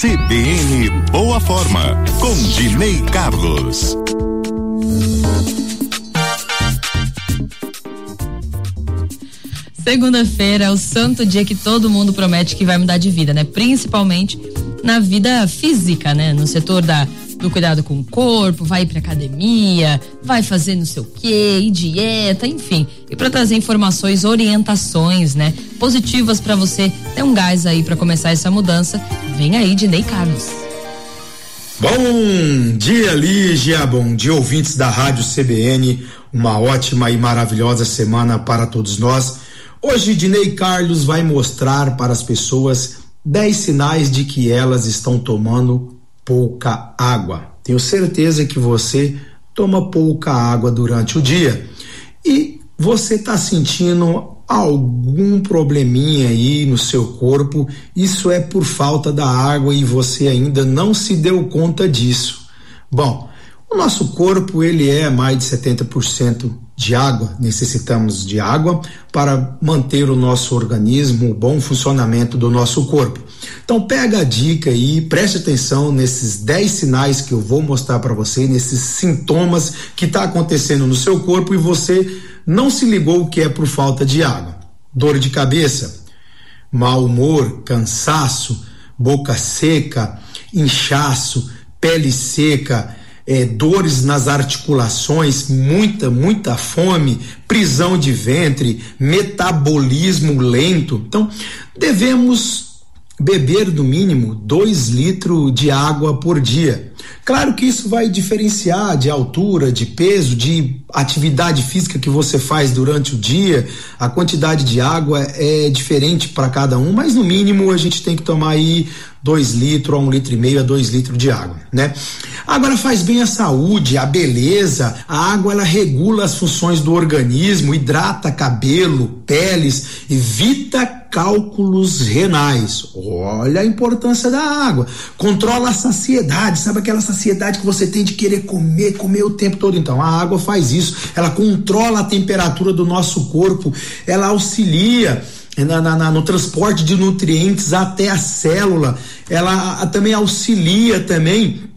CBN Boa Forma, com Dinei Carlos. Segunda-feira é o santo dia que todo mundo promete que vai mudar de vida, né? Principalmente na vida física, né? No setor da do cuidado com o corpo, vai para academia, vai fazer não sei o quê, e dieta, enfim. E para trazer informações, orientações, né, positivas para você ter um gás aí para começar essa mudança, vem aí de Ney Carlos. Bom dia, Lígia. Bom dia, ouvintes da Rádio CBN. Uma ótima e maravilhosa semana para todos nós. Hoje, Dinei Carlos vai mostrar para as pessoas 10 sinais de que elas estão tomando pouca água. Tenho certeza que você toma pouca água durante o dia e você está sentindo algum probleminha aí no seu corpo, isso é por falta da água e você ainda não se deu conta disso. Bom, o nosso corpo ele é mais de 70% de água, necessitamos de água para manter o nosso organismo, o bom funcionamento do nosso corpo. Então pega a dica aí, preste atenção nesses 10 sinais que eu vou mostrar para você, nesses sintomas que está acontecendo no seu corpo e você não se ligou que é por falta de água. Dor de cabeça, mau humor, cansaço, boca seca, inchaço, pele seca, é, dores nas articulações, muita, muita fome, prisão de ventre, metabolismo lento. Então, devemos beber no mínimo 2 litros de água por dia. Claro que isso vai diferenciar de altura, de peso, de atividade física que você faz durante o dia. A quantidade de água é diferente para cada um, mas no mínimo a gente tem que tomar aí 2 litros a 1 um litro e meio a 2 litros de água, né? Agora faz bem a saúde, a beleza. A água ela regula as funções do organismo, hidrata cabelo, peles, evita cálculos renais. Olha a importância da água. Controla a saciedade, sabe aquela saciedade que você tem de querer comer, comer o tempo todo? Então, a água faz isso. Ela controla a temperatura do nosso corpo, ela auxilia. Na, na, no transporte de nutrientes até a célula, ela a, também auxilia também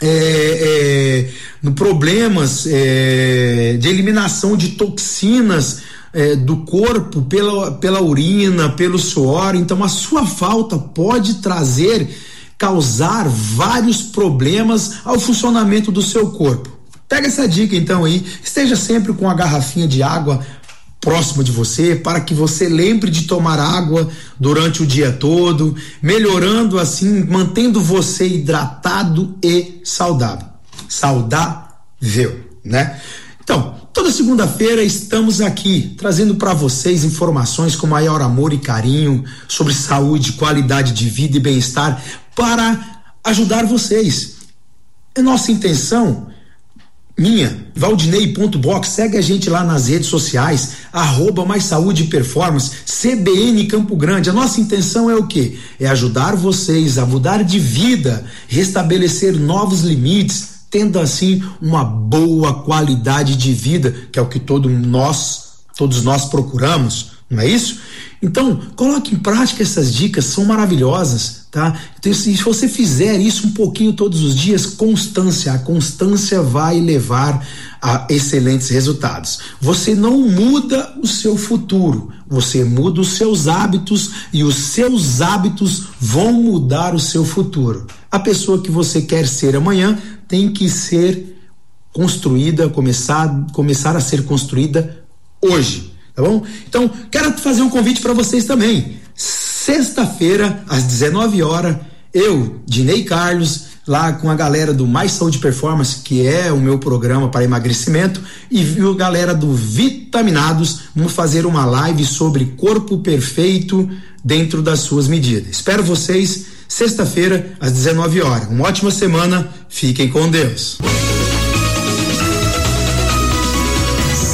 é, é, problemas é, de eliminação de toxinas é, do corpo pela, pela urina, pelo suor. Então, a sua falta pode trazer, causar vários problemas ao funcionamento do seu corpo. Pega essa dica então aí, esteja sempre com a garrafinha de água próximo de você, para que você lembre de tomar água durante o dia todo, melhorando assim, mantendo você hidratado e saudável. Saudável, né? Então, Toda segunda-feira estamos aqui trazendo para vocês informações com maior amor e carinho sobre saúde, qualidade de vida e bem-estar para ajudar vocês. É nossa intenção, minha, valdinei.box, segue a gente lá nas redes sociais, arroba mais saúde e performance, CBN Campo Grande. A nossa intenção é o quê? É ajudar vocês a mudar de vida, restabelecer novos limites, tendo assim uma boa qualidade de vida, que é o que todo nós, todos nós procuramos, não é isso? Então, coloque em prática essas dicas, são maravilhosas, tá? Então, se você fizer isso um pouquinho todos os dias, constância, a constância vai levar a excelentes resultados. Você não muda o seu futuro, você muda os seus hábitos e os seus hábitos vão mudar o seu futuro. A pessoa que você quer ser amanhã tem que ser construída, começar, começar a ser construída hoje, tá bom? Então, quero fazer um convite para vocês também. Sexta-feira, às 19 horas, eu, Dinei Carlos, lá com a galera do Mais Saúde Performance, que é o meu programa para emagrecimento, e a galera do Vitaminados, vamos fazer uma live sobre corpo perfeito dentro das suas medidas. Espero vocês sexta-feira, às 19 horas. Uma ótima semana, fiquem com Deus.